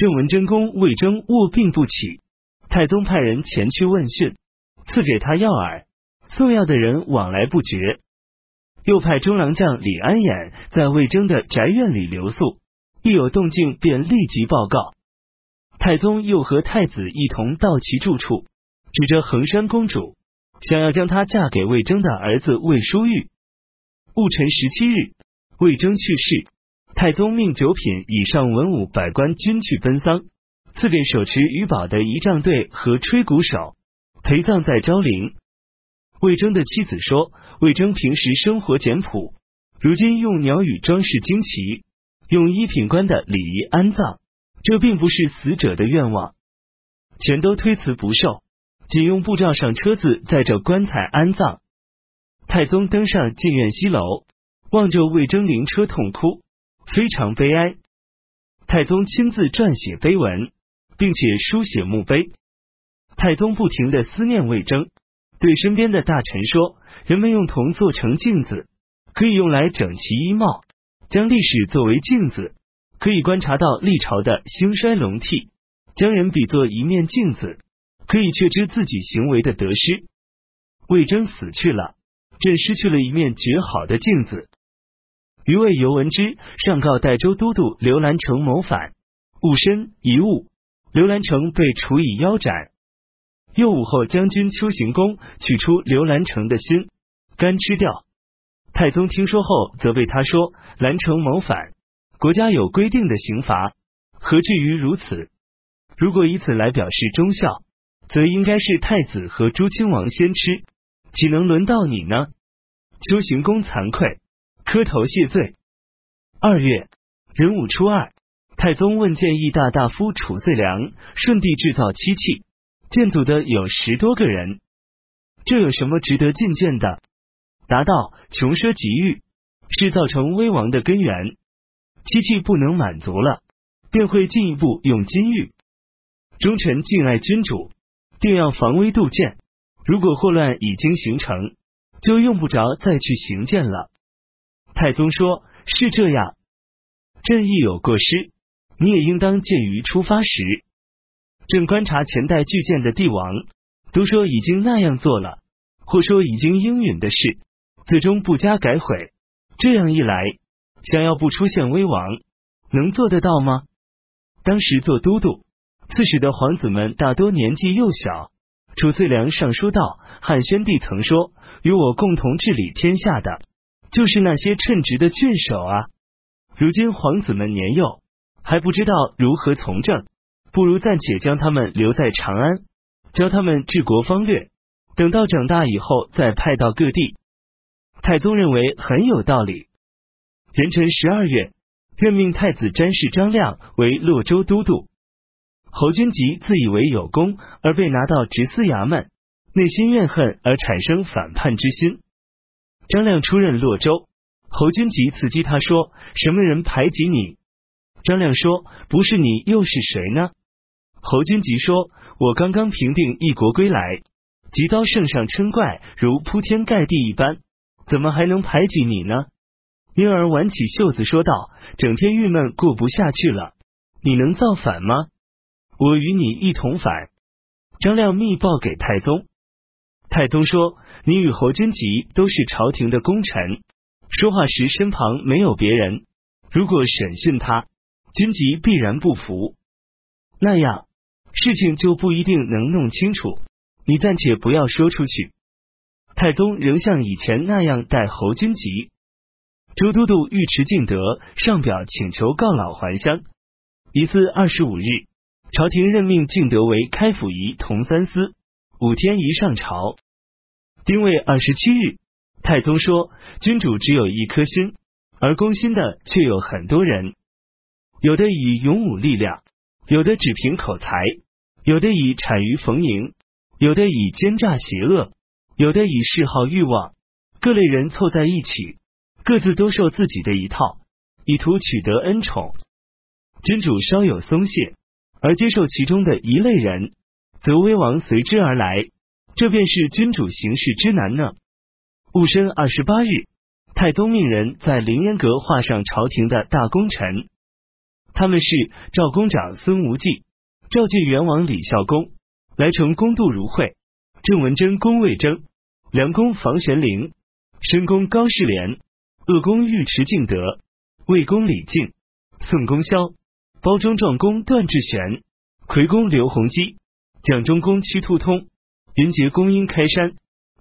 郑文贞公魏征卧病不起，太宗派人前去问讯，赐给他药饵，送药的人往来不绝。又派中郎将李安衍在魏征的宅院里留宿，一有动静便立即报告。太宗又和太子一同到其住处，指着衡山公主，想要将她嫁给魏征的儿子魏叔玉。戊辰十七日，魏征去世，太宗命九品以上文武百官均去奔丧，赐给手持鱼宝的仪仗队和吹鼓手，陪葬在昭陵。魏征的妻子说：“魏征平时生活简朴，如今用鸟语装饰旌旗，用一品官的礼仪安葬，这并不是死者的愿望，全都推辞不受，仅用布罩上车子载着棺材安葬。”太宗登上进苑西楼，望着魏征灵车痛哭，非常悲哀。太宗亲自撰写碑文，并且书写墓碑。太宗不停的思念魏征。对身边的大臣说：“人们用铜做成镜子，可以用来整齐衣帽；将历史作为镜子，可以观察到历朝的兴衰隆替；将人比作一面镜子，可以确知自己行为的得失。魏征死去了，朕失去了一面绝好的镜子。”余谓尤闻之，上告代州都督刘兰成谋反，误身一误，刘兰成被处以腰斩。又武后将军邱行恭取出刘兰成的心，干吃掉。太宗听说后，责备他说：“兰成谋反，国家有规定的刑罚，何至于如此？如果以此来表示忠孝，则应该是太子和朱亲王先吃，岂能轮到你呢？”邱行恭惭愧，磕头谢罪。二月壬午初二，太宗问建议大大夫褚遂良顺帝制造漆器。建组的有十多个人，这有什么值得进谏的？答道：穷奢极欲是造成危亡的根源，漆器不能满足了，便会进一步用金玉。忠臣敬爱君主，定要防微杜渐。如果祸乱已经形成，就用不着再去行谏了。太宗说：是这样，朕亦有过失，你也应当鉴于出发时。正观察前代巨舰的帝王，都说已经那样做了，或说已经应允的事，最终不加改悔。这样一来，想要不出现危亡，能做得到吗？当时做都督、刺史的皇子们大多年纪幼小。褚遂良上书道：汉宣帝曾说，与我共同治理天下的，就是那些称职的郡守啊。如今皇子们年幼，还不知道如何从政。不如暂且将他们留在长安，教他们治国方略，等到长大以后再派到各地。太宗认为很有道理。壬辰十二月，任命太子詹事张亮为洛州都督。侯君集自以为有功而被拿到直司衙门，内心怨恨而产生反叛之心。张亮出任洛州，侯君集刺激他说：“什么人排挤你？”张亮说：“不是你又是谁呢？”侯君集说：“我刚刚平定一国归来，即遭圣上称怪，如铺天盖地一般，怎么还能排挤你呢？”因而挽起袖子说道：“整天郁闷过不下去了，你能造反吗？我与你一同反。”张亮密报给太宗，太宗说：“你与侯君集都是朝廷的功臣，说话时身旁没有别人，如果审讯他，君集必然不服，那样。”事情就不一定能弄清楚，你暂且不要说出去。太宗仍像以前那样待侯君集。周都督尉迟敬德上表请求告老还乡。乙巳二十五日，朝廷任命敬德为开府仪同三司，五天一上朝。丁未二十七日，太宗说：“君主只有一颗心，而攻心的却有很多人，有的以勇武力量。”有的只凭口才，有的以谄谀逢迎，有的以奸诈邪恶，有的以嗜好欲望，各类人凑在一起，各自都受自己的一套，以图取得恩宠。君主稍有松懈，而接受其中的一类人，则威王随之而来，这便是君主行事之难呢。戊申二十八日，太宗命人在凌烟阁画上朝廷的大功臣。他们是赵公长孙无忌、赵郡元王李孝公、来成公杜如晦、郑文贞公魏征、梁公房玄龄、申公高士廉、鄂公尉迟敬德、魏公李靖、宋公萧、包中壮公段志玄、魁公刘弘基、蒋中公屈突通、云杰公殷开山、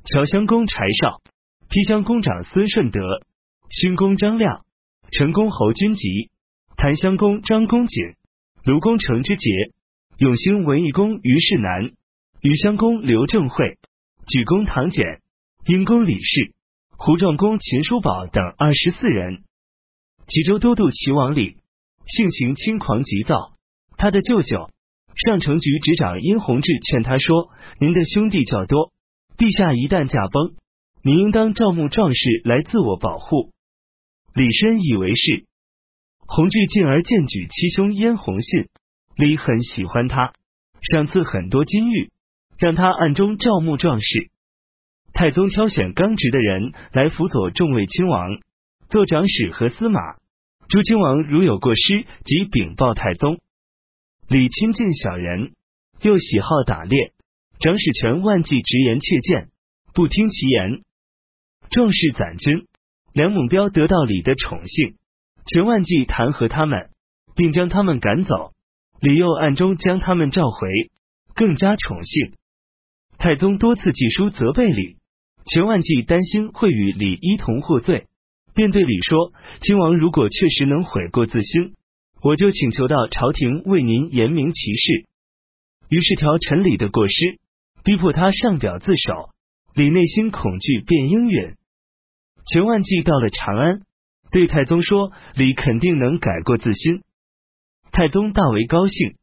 乔襄公柴绍、披襄公长孙顺德、勋公张亮、成公侯君集。檀香公张公瑾、卢公程之杰、永兴文艺公于世南、余襄公刘正会、举公唐简、殷公李氏、胡壮公秦叔宝等二十四人。齐州都督齐王李性情轻狂急躁，他的舅舅上城局局长殷弘志劝他说：“您的兄弟较多，陛下一旦驾崩，您应当招募壮士来自我保护。”李深以为是。弘治进而荐举七兄殷弘信，李很喜欢他，赏赐很多金玉，让他暗中招募壮士。太宗挑选刚直的人来辅佐众位亲王，做长史和司马。诸亲王如有过失，即禀报太宗。李亲近小人，又喜好打猎，长史权万计直言切谏，不听其言。壮士攒军，梁猛彪得到李的宠幸。全万计弹劾他们，并将他们赶走。李又暗中将他们召回，更加宠幸。太宗多次寄书责备李，全万计担心会与李一同获罪，便对李说：“亲王如果确实能悔过自新，我就请求到朝廷为您严明其事。”于是调陈李的过失，逼迫他上表自首。李内心恐惧，便应允。全万计到了长安。对太宗说：“李肯定能改过自新。”太宗大为高兴，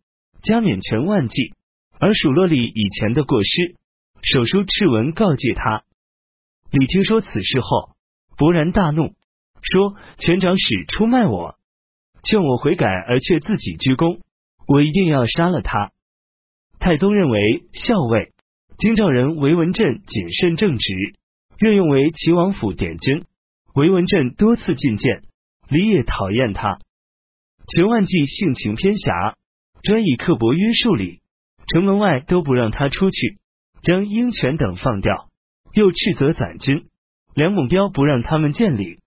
加冕全万计，而数落李以前的过失，手书敕文告诫他。李听说此事后，勃然大怒，说：“全长史出卖我，劝我悔改，而却自己鞠躬，我一定要杀了他。”太宗认为校尉京兆人韦文振谨慎正直，任用为齐王府典军。韦文振多次进谏，李也讨厌他。钱万计性情偏狭，专以刻薄约束李，城门外都不让他出去，将鹰犬等放掉，又斥责攒军。梁猛彪不让他们见李。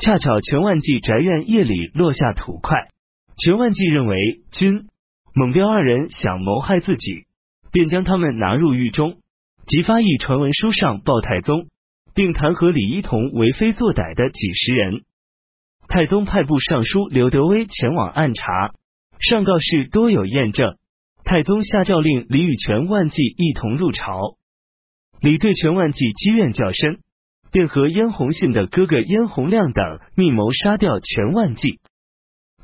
恰巧全万计宅院夜里落下土块，全万计认为军猛彪二人想谋害自己，便将他们拿入狱中，即发一传文书上报太宗。并弹劾李一桐为非作歹的几十人。太宗派部尚书刘德威前往暗查，上告示多有验证。太宗下诏令李与全万计一同入朝。李对全万计积怨较深，便和燕弘信的哥哥燕弘亮等密谋杀掉全万计。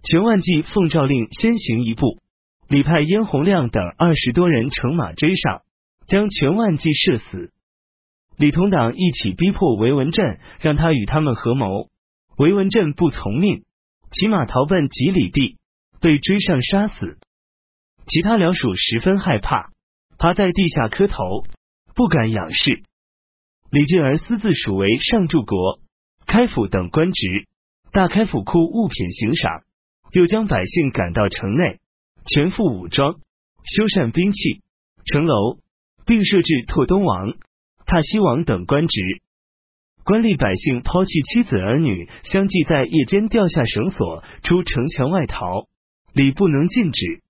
全万计奉诏令先行一步，李派燕弘亮等二十多人乘马追上，将全万计射死。李同党一起逼迫韦文振，让他与他们合谋。韦文振不从命，骑马逃奔几里地，被追上杀死。其他僚属十分害怕，趴在地下磕头，不敢仰视。李进而私自署为上柱国、开府等官职，大开府库物品行赏，又将百姓赶到城内，全副武装，修缮兵器、城楼，并设置拓东王。踏西王等官职，官吏百姓抛弃妻子儿女，相继在夜间掉下绳索，出城墙外逃。礼不能禁止。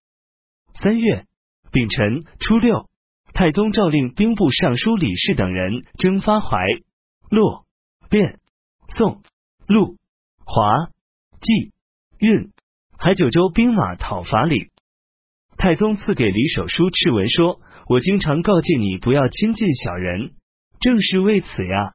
三月丙辰初六，太宗诏令兵部尚书李氏等人征发淮、洛、汴、宋、陆、华、冀、运、海九州兵马讨伐李。太宗赐给李守书敕文说：“我经常告诫你不要亲近小人。”正是为此呀。